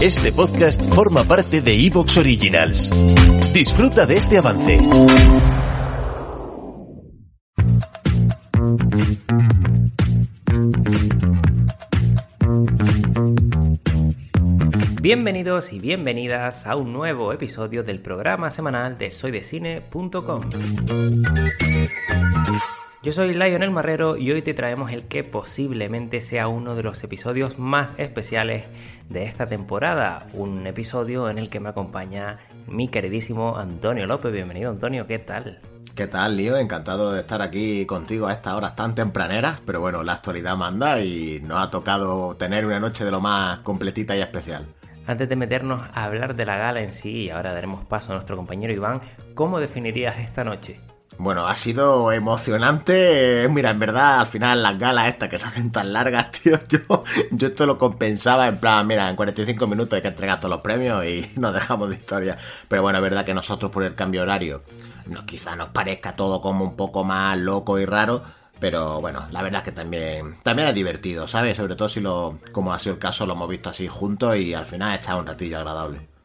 Este podcast forma parte de Evox Originals. Disfruta de este avance. Bienvenidos y bienvenidas a un nuevo episodio del programa semanal de soydecine.com. Yo soy Lionel Marrero y hoy te traemos el que posiblemente sea uno de los episodios más especiales de esta temporada. Un episodio en el que me acompaña mi queridísimo Antonio López. Bienvenido Antonio, ¿qué tal? ¿Qué tal, Lío? Encantado de estar aquí contigo a estas horas tan tempraneras, pero bueno, la actualidad manda y nos ha tocado tener una noche de lo más completita y especial. Antes de meternos a hablar de la gala en sí, y ahora daremos paso a nuestro compañero Iván, ¿cómo definirías esta noche? Bueno, ha sido emocionante. Mira, en verdad, al final las galas estas que se hacen tan largas, tío, yo, yo esto lo compensaba en plan, mira, en 45 minutos hay que entregar todos los premios y nos dejamos de historia. Pero bueno, es verdad que nosotros por el cambio horario, no, quizá nos parezca todo como un poco más loco y raro, pero bueno, la verdad es que también, también es divertido, ¿sabes? Sobre todo si lo, como ha sido el caso, lo hemos visto así juntos y al final ha echado un ratillo agradable.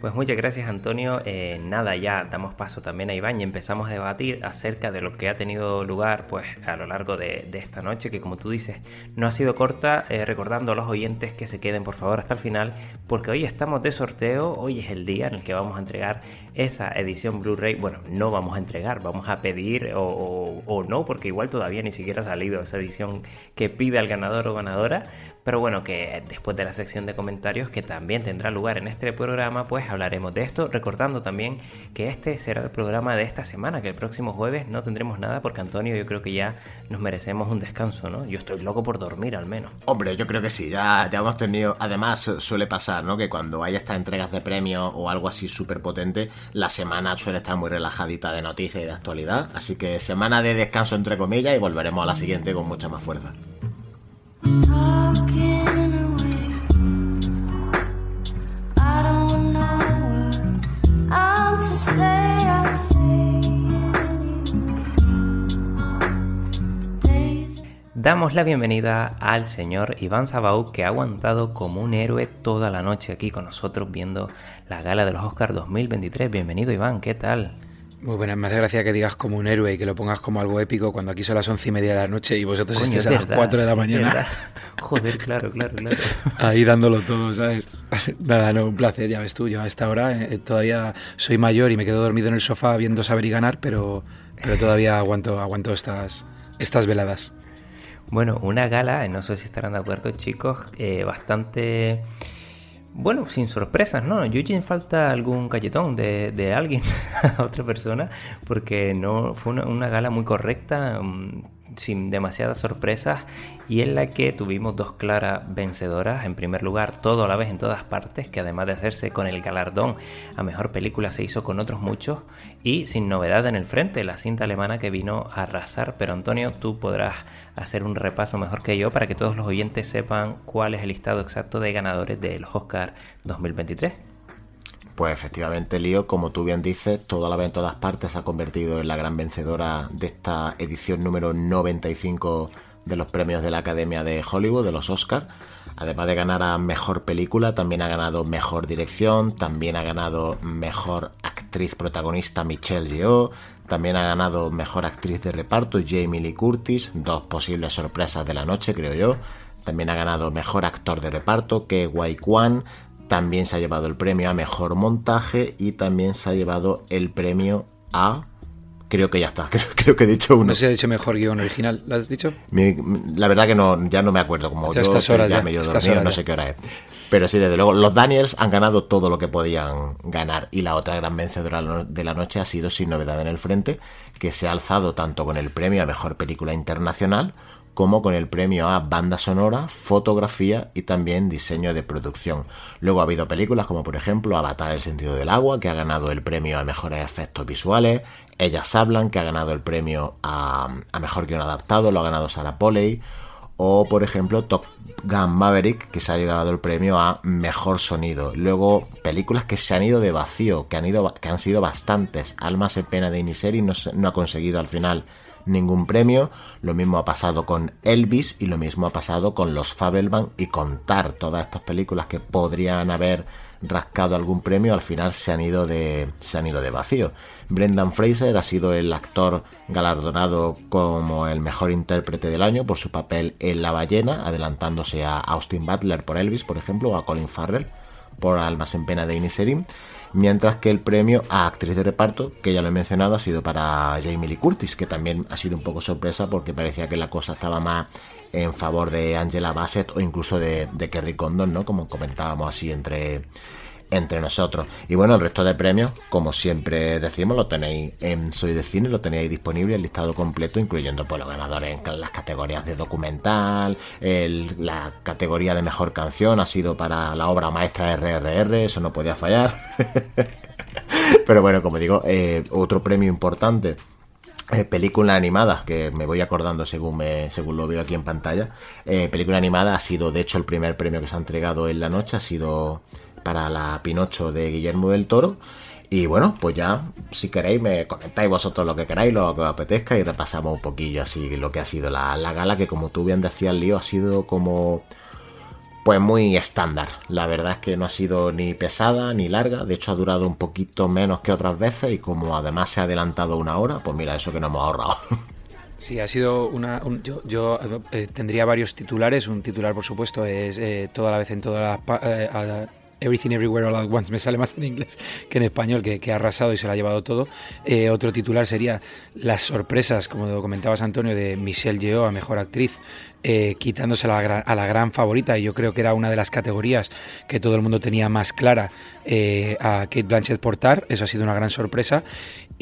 Pues muchas gracias Antonio. Eh, nada, ya damos paso también a Iván y empezamos a debatir acerca de lo que ha tenido lugar pues a lo largo de, esta noche, que como tú dices, no ha sido corta, eh, recordando a los oyentes que se queden por favor hasta el final, porque hoy estamos de sorteo, hoy es el día en el que vamos a entregar esa edición Blu-ray. Bueno, no vamos a entregar, vamos a pedir o, o no, porque igual todavía ni siquiera ha salido esa edición que pide al ganador o ganadora, pero bueno, que después de la sección de comentarios que también tendrá lugar en este programa, pues hablaremos de esto, recordando también que este será el programa de esta semana, que el próximo jueves no tendremos nada porque Antonio yo creo que ya nos merecemos un descanso, ¿no? Yo estoy loco por dormir al menos. Hombre, yo creo que sí, ya, ya hemos tenido, además suele pasar, ¿no? Que cuando hay estas entregas de premios o algo así súper potente, la semana suele estar muy relajadita de noticias y de actualidad, así que semana de descanso entre comillas y volveremos a la siguiente con mucha más fuerza. Damos la bienvenida al señor Iván Sabaú que ha aguantado como un héroe toda la noche aquí con nosotros viendo la gala de los Oscars 2023. Bienvenido Iván, ¿qué tal? Muy buena, me hace gracia que digas como un héroe y que lo pongas como algo épico cuando aquí son las once y media de la noche y vosotros estéis a las cuatro de la mañana. Joder, claro, claro, claro. Ahí dándolo todo, ¿sabes? Nada, no, un placer, ya ves tú, yo a esta hora eh, todavía soy mayor y me quedo dormido en el sofá viendo saber y ganar, pero, pero todavía aguanto, aguanto estas, estas veladas. Bueno, una gala, no sé si estarán de acuerdo chicos, eh, bastante bueno, sin sorpresas, ¿no? Eugene falta algún galletón de, de alguien a otra persona, porque no fue una, una gala muy correcta, mm, sin demasiadas sorpresas, y en la que tuvimos dos claras vencedoras. En primer lugar, todo a la vez en todas partes, que además de hacerse con el galardón a mejor película, se hizo con otros muchos, y sin novedad en el frente, la cinta alemana que vino a arrasar. Pero Antonio, tú podrás hacer un repaso mejor que yo para que todos los oyentes sepan cuál es el listado exacto de ganadores de los Oscar 2023. Pues efectivamente, Lío, como tú bien dices, toda la vez en todas partes se ha convertido en la gran vencedora de esta edición número 95 de los premios de la Academia de Hollywood, de los Oscars. Además de ganar a Mejor Película, también ha ganado Mejor Dirección, también ha ganado Mejor Actriz Protagonista Michelle Yeoh, también ha ganado Mejor Actriz de Reparto Jamie Lee Curtis, dos posibles sorpresas de la noche, creo yo. También ha ganado Mejor Actor de Reparto que Wai Kwan, también se ha llevado el premio a Mejor Montaje y también se ha llevado el premio a Creo que ya está, creo, que he dicho uno. No se ha dicho mejor guion original, ¿lo has dicho? la verdad que no, ya no me acuerdo, como yo estas horas ya, medio no sé qué hora es. Pero sí, desde luego, los Daniels han ganado todo lo que podían ganar. Y la otra gran vencedora de la noche ha sido Sin Novedad en el Frente, que se ha alzado tanto con el premio a Mejor Película Internacional como con el premio a banda sonora, fotografía y también diseño de producción. Luego ha habido películas como por ejemplo Avatar el sentido del agua, que ha ganado el premio a mejores efectos visuales, Ellas hablan, que ha ganado el premio a, mejor guion adaptado, lo ha ganado Sarah Polley, o por ejemplo Top Gun Maverick, que se ha llegado el premio a mejor sonido. Luego películas que se han ido de vacío, que han, ido, que han sido bastantes. Almas en pena de Iniseri no ha conseguido al final ningún premio. Lo mismo ha pasado con Elvis y lo mismo ha pasado con Los Fabelman y contar todas estas películas que podrían haber rascado algún premio al final se han ido de se han ido de vacío. Brendan Fraser ha sido el actor galardonado como el mejor intérprete del año por su papel en La ballena, adelantándose a Austin Butler por Elvis, por ejemplo, o a Colin Farrell por Almas en pena de Iniserim mientras que el premio a actriz de reparto, que ya lo he mencionado, ha sido para Jamie Lee Curtis, que también ha sido un poco sorpresa porque parecía que la cosa estaba más en favor de Angela Bassett o incluso de, de Kerry Condon, ¿no? Como comentábamos así entre entre nosotros. Y bueno, el resto de premios, como siempre decimos, lo tenéis en Soy de Cine, lo tenéis disponible el listado completo, incluyendo pues, los ganadores en las categorías de documental, la categoría de mejor canción ha sido para la obra maestra RRR, eso no podía fallar. Pero bueno, como digo, eh, otro premio importante eh, película animada, que me voy acordando según me, según lo veo aquí en pantalla. Eh, película animada ha sido, de hecho, el primer premio que se ha entregado en la noche, ha sido para la Pinocho de Guillermo del Toro. Y bueno, pues ya, si queréis, me comentáis vosotros lo que queráis, lo que os apetezca y repasamos un poquillo así lo que ha sido la, gala, que como tú bien decías, Lío, ha sido como pues muy estándar. La verdad es que no ha sido ni pesada ni larga, de hecho ha durado un poquito menos que otras veces y como además se ha adelantado una hora, pues mira, eso que nos hemos ahorrado. Sí, ha sido una. yo, eh, tendría varios titulares. Un titular, por supuesto, es eh, toda la vez en todas las. Eh, Everything Everywhere All At Once, me sale más en inglés que en español, que, ha arrasado y se lo ha llevado todo. Eh, otro titular sería las sorpresas, como comentabas Antonio, de Michelle Yeoh a Mejor Actriz, eh, quitándose a la, gran favorita, y yo creo que era una de las categorías que todo el mundo tenía más clara eh, a Kate Blanchett portar, eso ha sido una gran sorpresa.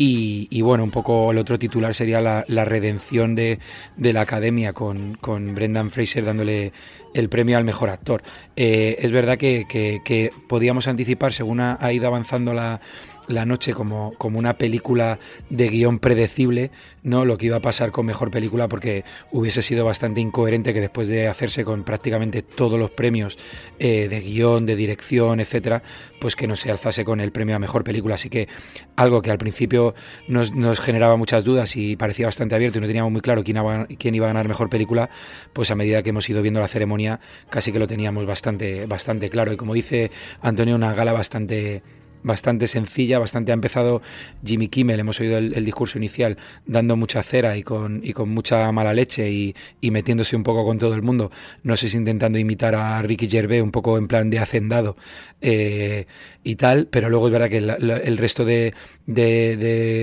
Y, bueno, un poco el otro titular sería la, redención de, la academia con, con Brendan Fraser dándole el premio al mejor actor. Eh, es verdad que, podíamos anticipar, según ha, ido avanzando la, la noche como, como, una película de guion predecible, ¿no? Lo que iba a pasar con mejor película, porque hubiese sido bastante incoherente que después de hacerse con prácticamente todos los premios eh, de guion, de dirección, etcétera, pues que no se alzase con el premio a mejor película. Así que algo que al principio nos, nos generaba muchas dudas y parecía bastante abierto y no teníamos muy claro quién iba, quién iba a ganar mejor película, pues a medida que hemos ido viendo la ceremonia, casi que lo teníamos bastante, bastante claro. Y como dice Antonio, una gala bastante bastante sencilla, bastante ha empezado Jimmy Kimmel, hemos oído el, discurso inicial dando mucha cera y con, y con mucha mala leche y, metiéndose un poco con todo el mundo, no sé si intentando imitar a Ricky Gervais un poco en plan de hacendado eh, y tal, pero luego es verdad que el, resto de,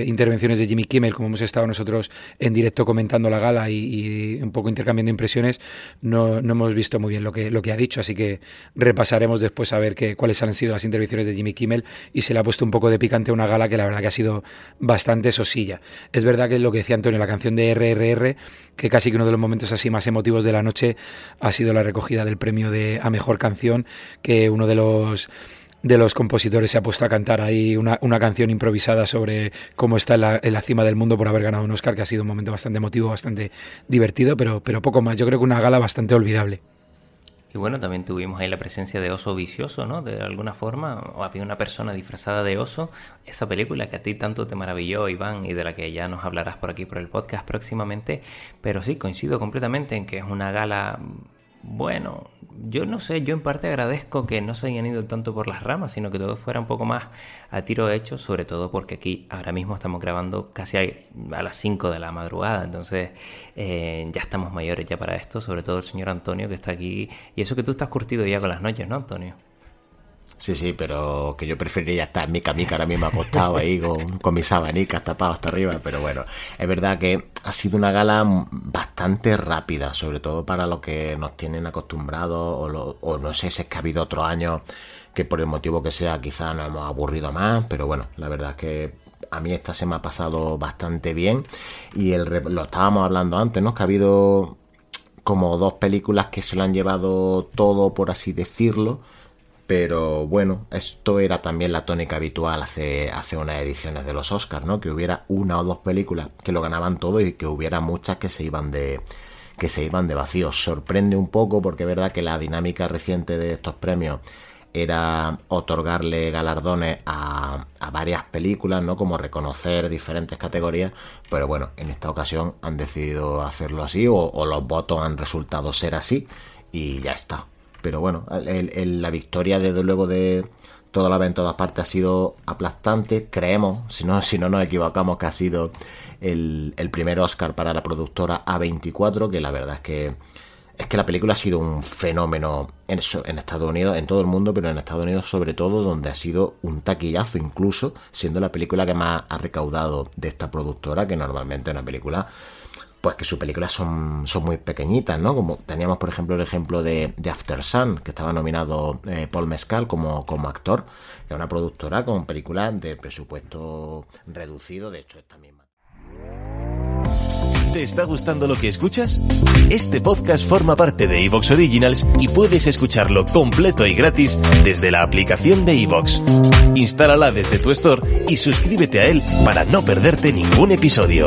intervenciones de Jimmy Kimmel, como hemos estado nosotros en directo comentando la gala y, un poco intercambiando impresiones, no, no, hemos visto muy bien lo que, lo que ha dicho, así que repasaremos después a ver que, cuáles han sido las intervenciones de Jimmy Kimmel y se le ha puesto un poco de picante a una gala que la verdad que ha sido bastante sosilla. Es verdad que lo que decía Antonio, la canción de RRR, que casi que uno de los momentos así más emotivos de la noche ha sido la recogida del premio de a mejor canción, que uno de los de los compositores se ha puesto a cantar ahí una, canción improvisada sobre cómo está en la, en la, cima del mundo por haber ganado un Oscar, que ha sido un momento bastante emotivo, bastante divertido, pero, pero poco más. Yo creo que una gala bastante olvidable. Y bueno, también tuvimos ahí la presencia de Oso Vicioso, ¿no? De alguna forma, había una persona disfrazada de oso. Esa película que a ti tanto te maravilló, Iván, y de la que ya nos hablarás por aquí por el podcast próximamente. Pero sí, coincido completamente en que es una gala bueno, yo no sé, yo en parte agradezco que no se hayan ido tanto por las ramas, sino que todo fuera un poco más a tiro hecho, sobre todo porque aquí ahora mismo estamos grabando casi a, las 5 de la madrugada, entonces eh, ya estamos mayores ya para esto, sobre todo el señor Antonio que está aquí, y eso que tú estás curtido ya con las noches, ¿no, Antonio? Sí, sí, pero que yo preferiría estar en mi camica ahora mismo acostado ahí con, con mis abanicas tapadas hasta arriba. Pero bueno, es verdad que ha sido una gala bastante rápida, sobre todo para lo que nos tienen acostumbrados, o, o no sé si es que ha habido otros años que por el motivo que sea quizá nos hemos aburrido más, pero bueno, la verdad es que a mí esta se me ha pasado bastante bien y el, lo estábamos hablando antes, ¿no? Que ha habido como dos películas que se lo han llevado todo, por así decirlo. Pero bueno, esto era también la tónica habitual hace, unas ediciones de los Oscars, ¿no? Que hubiera una o dos películas que lo ganaban todo y que hubiera muchas que se iban de, que se iban de vacío. Sorprende un poco porque es verdad que la dinámica reciente de estos premios era otorgarle galardones a, varias películas, ¿no? Como reconocer diferentes categorías, pero bueno, en esta ocasión han decidido hacerlo así o, los votos han resultado ser así y ya está. Pero bueno, la victoria desde luego de toda la vez en todas partes ha sido aplastante, creemos, si no, si no nos equivocamos, que ha sido el, el primer Oscar para la productora A24, que la verdad es que es que la película ha sido un fenómeno en, en, Estados Unidos, en todo el mundo, pero en Estados Unidos sobre todo, donde ha sido un taquillazo incluso, siendo la película que más ha recaudado de esta productora, que normalmente es una película, pues que sus películas son, son muy pequeñitas, ¿no? Como teníamos, por ejemplo, el ejemplo de, After Sun, que estaba nominado eh, Paul Mescal como, como actor, que es una productora con películas de presupuesto reducido, de hecho esta misma. ¿Te está gustando lo que escuchas? Este podcast forma parte de Evox Originals y puedes escucharlo completo y gratis desde la aplicación de Evox. Instálala desde tu store y suscríbete a él para no perderte ningún episodio.